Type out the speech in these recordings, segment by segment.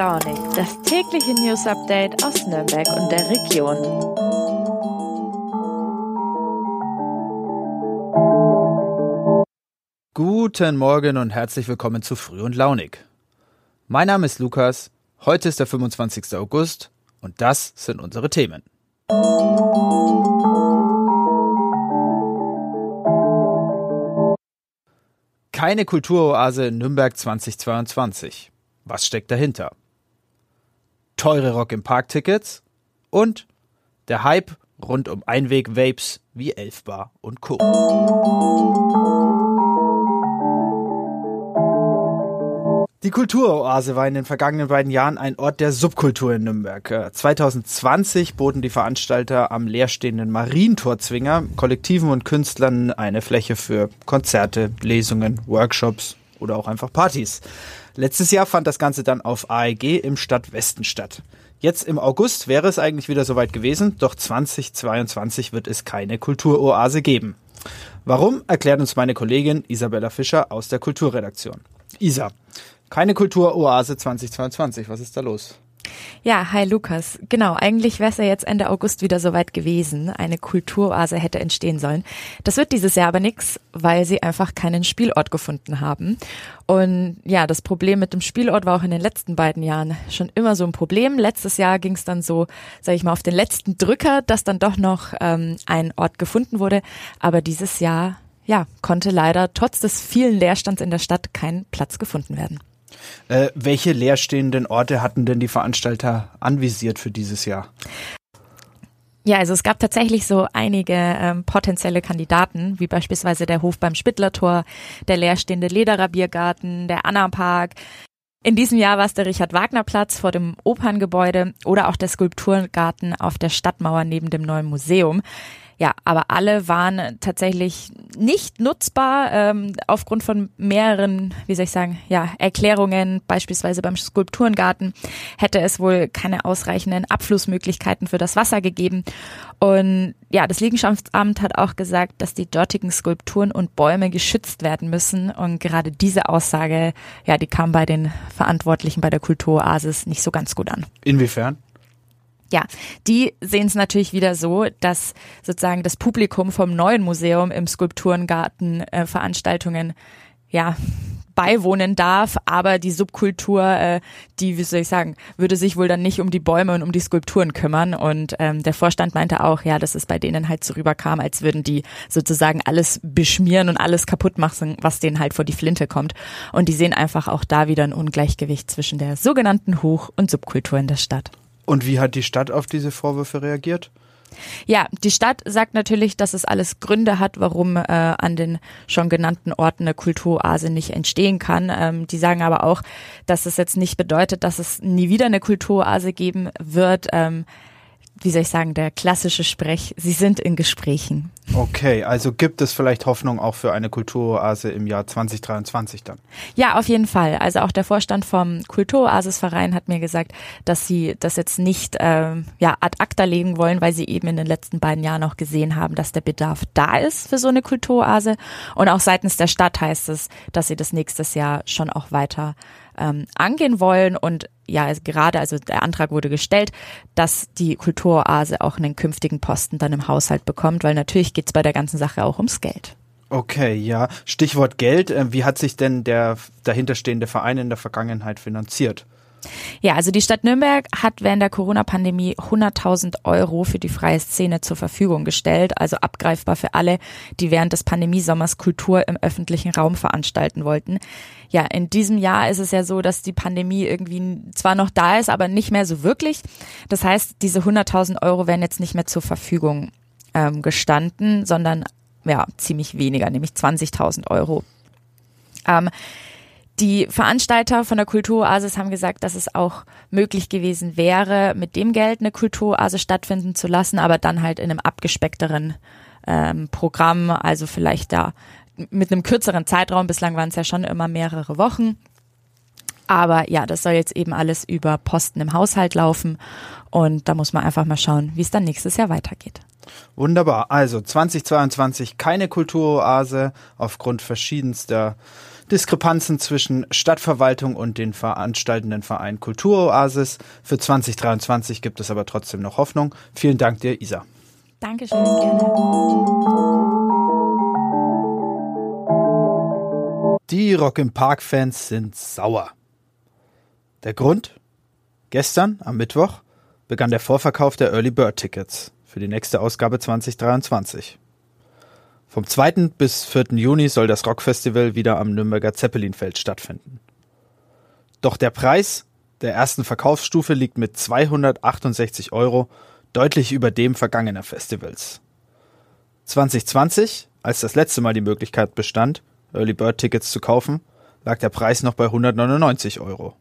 Launig, das tägliche News Update aus Nürnberg und der Region. Guten Morgen und herzlich willkommen zu Früh und Launig. Mein Name ist Lukas, heute ist der 25. August und das sind unsere Themen. Keine Kulturoase in Nürnberg 2022. Was steckt dahinter? Teure Rock im Park-Tickets und der Hype rund um Einweg-Vapes wie Elfbar und Co. Die Kulturoase war in den vergangenen beiden Jahren ein Ort der Subkultur in Nürnberg. 2020 äh, boten die Veranstalter am leerstehenden Marientorzwinger Kollektiven und Künstlern eine Fläche für Konzerte, Lesungen, Workshops oder auch einfach Partys. Letztes Jahr fand das Ganze dann auf AEG im Stadtwesten statt. Jetzt im August wäre es eigentlich wieder soweit gewesen, doch 2022 wird es keine Kulturoase geben. Warum, erklärt uns meine Kollegin Isabella Fischer aus der Kulturredaktion. Isa, keine Kulturoase 2022. Was ist da los? Ja, hi Lukas. Genau, eigentlich wäre es ja jetzt Ende August wieder soweit gewesen. Eine Kulturoase hätte entstehen sollen. Das wird dieses Jahr aber nichts, weil sie einfach keinen Spielort gefunden haben. Und ja, das Problem mit dem Spielort war auch in den letzten beiden Jahren schon immer so ein Problem. Letztes Jahr ging es dann so, sage ich mal, auf den letzten Drücker, dass dann doch noch ähm, ein Ort gefunden wurde. Aber dieses Jahr, ja, konnte leider trotz des vielen Leerstands in der Stadt kein Platz gefunden werden. Äh, welche leerstehenden Orte hatten denn die Veranstalter anvisiert für dieses Jahr? Ja, also es gab tatsächlich so einige ähm, potenzielle Kandidaten, wie beispielsweise der Hof beim Spittlertor, der leerstehende Lederer Biergarten, der Anna Park. In diesem Jahr war es der Richard-Wagner-Platz vor dem Operngebäude oder auch der Skulpturgarten auf der Stadtmauer neben dem neuen Museum. Ja, aber alle waren tatsächlich nicht nutzbar ähm, aufgrund von mehreren, wie soll ich sagen, ja, Erklärungen. Beispielsweise beim Skulpturengarten hätte es wohl keine ausreichenden Abflussmöglichkeiten für das Wasser gegeben. Und ja, das Liegenschaftsamt hat auch gesagt, dass die dortigen Skulpturen und Bäume geschützt werden müssen. Und gerade diese Aussage, ja, die kam bei den Verantwortlichen bei der Kulturoasis nicht so ganz gut an. Inwiefern? Ja, die sehen es natürlich wieder so, dass sozusagen das Publikum vom neuen Museum im Skulpturengarten äh, Veranstaltungen ja beiwohnen darf, aber die Subkultur, äh, die, wie soll ich sagen, würde sich wohl dann nicht um die Bäume und um die Skulpturen kümmern. Und ähm, der Vorstand meinte auch, ja, dass es bei denen halt so rüberkam, als würden die sozusagen alles beschmieren und alles kaputt machen, was denen halt vor die Flinte kommt. Und die sehen einfach auch da wieder ein Ungleichgewicht zwischen der sogenannten Hoch- und Subkultur in der Stadt. Und wie hat die Stadt auf diese Vorwürfe reagiert? Ja, die Stadt sagt natürlich, dass es alles Gründe hat, warum äh, an den schon genannten Orten eine Kulturoase nicht entstehen kann. Ähm, die sagen aber auch, dass es jetzt nicht bedeutet, dass es nie wieder eine Kulturoase geben wird. Ähm, wie soll ich sagen, der klassische Sprech, sie sind in Gesprächen. Okay, also gibt es vielleicht Hoffnung auch für eine Kulturoase im Jahr 2023 dann? Ja, auf jeden Fall. Also auch der Vorstand vom Kulturoasisverein hat mir gesagt, dass sie das jetzt nicht ähm, ja, ad acta legen wollen, weil sie eben in den letzten beiden Jahren auch gesehen haben, dass der Bedarf da ist für so eine Kulturoase. Und auch seitens der Stadt heißt es, dass sie das nächstes Jahr schon auch weiter ähm, angehen wollen. Und ja, also gerade, also der Antrag wurde gestellt, dass die Kulturoase auch einen künftigen Posten dann im Haushalt bekommt, weil natürlich geht es bei der ganzen Sache auch ums Geld. Okay, ja. Stichwort Geld. Äh, wie hat sich denn der dahinterstehende Verein in der Vergangenheit finanziert? Ja, also die Stadt Nürnberg hat während der Corona-Pandemie 100.000 Euro für die freie Szene zur Verfügung gestellt, also abgreifbar für alle, die während des Pandemiesommers Kultur im öffentlichen Raum veranstalten wollten. Ja, in diesem Jahr ist es ja so, dass die Pandemie irgendwie zwar noch da ist, aber nicht mehr so wirklich. Das heißt, diese 100.000 Euro werden jetzt nicht mehr zur Verfügung ähm, gestanden, sondern ja, ziemlich weniger, nämlich 20.000 Euro. Ähm, die Veranstalter von der Kulturoasis haben gesagt, dass es auch möglich gewesen wäre, mit dem Geld eine Kulturoase stattfinden zu lassen, aber dann halt in einem abgespeckteren ähm, Programm, also vielleicht da mit einem kürzeren Zeitraum. Bislang waren es ja schon immer mehrere Wochen. Aber ja, das soll jetzt eben alles über Posten im Haushalt laufen. Und da muss man einfach mal schauen, wie es dann nächstes Jahr weitergeht. Wunderbar. Also 2022 keine Kulturoase aufgrund verschiedenster Diskrepanzen zwischen Stadtverwaltung und den veranstaltenden Verein Kulturoasis. Für 2023 gibt es aber trotzdem noch Hoffnung. Vielen Dank dir, Isa. Dankeschön, gerne. Die Rock im Park-Fans sind sauer. Der Grund? Gestern, am Mittwoch, begann der Vorverkauf der Early Bird Tickets für die nächste Ausgabe 2023. Vom 2. bis 4. Juni soll das Rockfestival wieder am Nürnberger Zeppelinfeld stattfinden. Doch der Preis der ersten Verkaufsstufe liegt mit 268 Euro deutlich über dem vergangener Festivals. 2020, als das letzte Mal die Möglichkeit bestand, Early Bird Tickets zu kaufen, lag der Preis noch bei 199 Euro.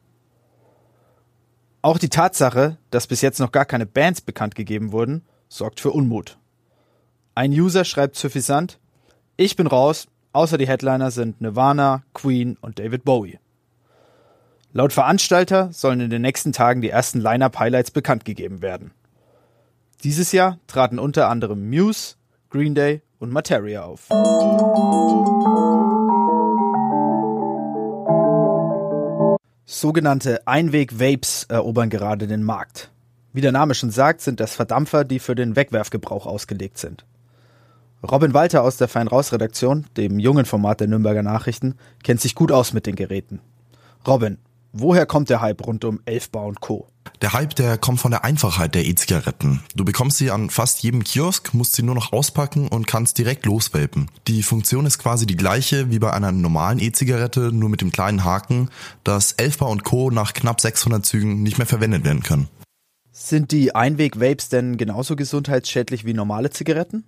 Auch die Tatsache, dass bis jetzt noch gar keine Bands bekannt gegeben wurden, sorgt für Unmut. Ein User schreibt suffisant, ich bin raus, außer die Headliner sind Nirvana, Queen und David Bowie. Laut Veranstalter sollen in den nächsten Tagen die ersten Line-Up-Highlights bekannt gegeben werden. Dieses Jahr traten unter anderem Muse, Green Day und Materia auf. Sogenannte Einweg-Vapes erobern gerade den Markt. Wie der Name schon sagt, sind das Verdampfer, die für den Wegwerfgebrauch ausgelegt sind. Robin Walter aus der Fein Raus Redaktion, dem jungen Format der Nürnberger Nachrichten, kennt sich gut aus mit den Geräten. Robin, woher kommt der Hype rund um Elfbar und Co.? Der Hype, der kommt von der Einfachheit der E-Zigaretten. Du bekommst sie an fast jedem Kiosk, musst sie nur noch auspacken und kannst direkt losvapen. Die Funktion ist quasi die gleiche wie bei einer normalen E-Zigarette, nur mit dem kleinen Haken, dass Elfbar und Co. nach knapp 600 Zügen nicht mehr verwendet werden können. Sind die Einweg-Vapes denn genauso gesundheitsschädlich wie normale Zigaretten?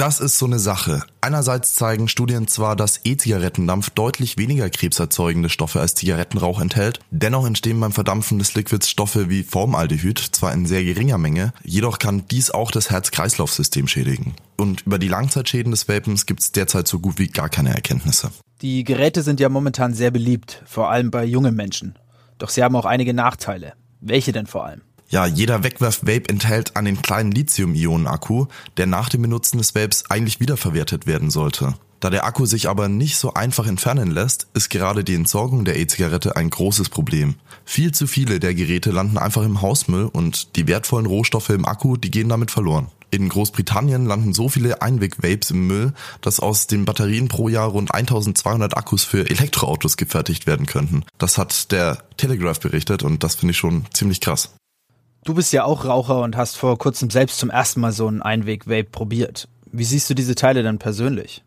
Das ist so eine Sache. Einerseits zeigen Studien zwar, dass E-Zigarettendampf deutlich weniger krebserzeugende Stoffe als Zigarettenrauch enthält, dennoch entstehen beim Verdampfen des Liquids Stoffe wie Formaldehyd, zwar in sehr geringer Menge, jedoch kann dies auch das Herz-Kreislauf-System schädigen. Und über die Langzeitschäden des Vapens gibt es derzeit so gut wie gar keine Erkenntnisse. Die Geräte sind ja momentan sehr beliebt, vor allem bei jungen Menschen. Doch sie haben auch einige Nachteile. Welche denn vor allem? Ja, jeder Wegwerf-Vape enthält einen kleinen Lithium-Ionen-Akku, der nach dem Benutzen des Vapes eigentlich wiederverwertet werden sollte. Da der Akku sich aber nicht so einfach entfernen lässt, ist gerade die Entsorgung der E-Zigarette ein großes Problem. Viel zu viele der Geräte landen einfach im Hausmüll und die wertvollen Rohstoffe im Akku, die gehen damit verloren. In Großbritannien landen so viele Einweg-Vapes im Müll, dass aus den Batterien pro Jahr rund 1200 Akkus für Elektroautos gefertigt werden könnten. Das hat der Telegraph berichtet und das finde ich schon ziemlich krass. Du bist ja auch Raucher und hast vor kurzem selbst zum ersten Mal so einen Einweg-Vape probiert. Wie siehst du diese Teile dann persönlich?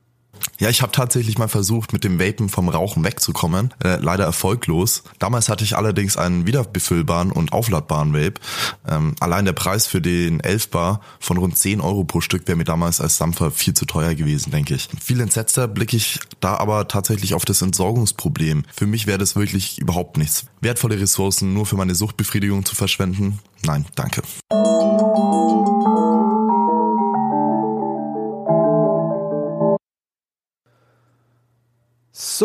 Ja, ich habe tatsächlich mal versucht, mit dem Vapen vom Rauchen wegzukommen. Äh, leider erfolglos. Damals hatte ich allerdings einen wiederbefüllbaren und aufladbaren Vape. Ähm, allein der Preis für den 11 Bar von rund 10 Euro pro Stück wäre mir damals als Sampfer viel zu teuer gewesen, denke ich. Viel entsetzter blicke ich da aber tatsächlich auf das Entsorgungsproblem. Für mich wäre das wirklich überhaupt nichts. Wertvolle Ressourcen nur für meine Suchtbefriedigung zu verschwenden? Nein, danke.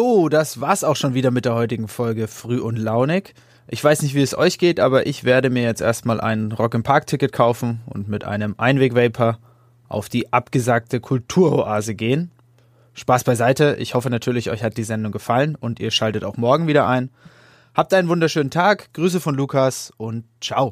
So, das war's auch schon wieder mit der heutigen Folge Früh und Launig. Ich weiß nicht, wie es euch geht, aber ich werde mir jetzt erstmal ein Rock im Park Ticket kaufen und mit einem Einweg-Vapor auf die abgesagte Kulturoase gehen. Spaß beiseite. Ich hoffe natürlich, euch hat die Sendung gefallen und ihr schaltet auch morgen wieder ein. Habt einen wunderschönen Tag. Grüße von Lukas und ciao.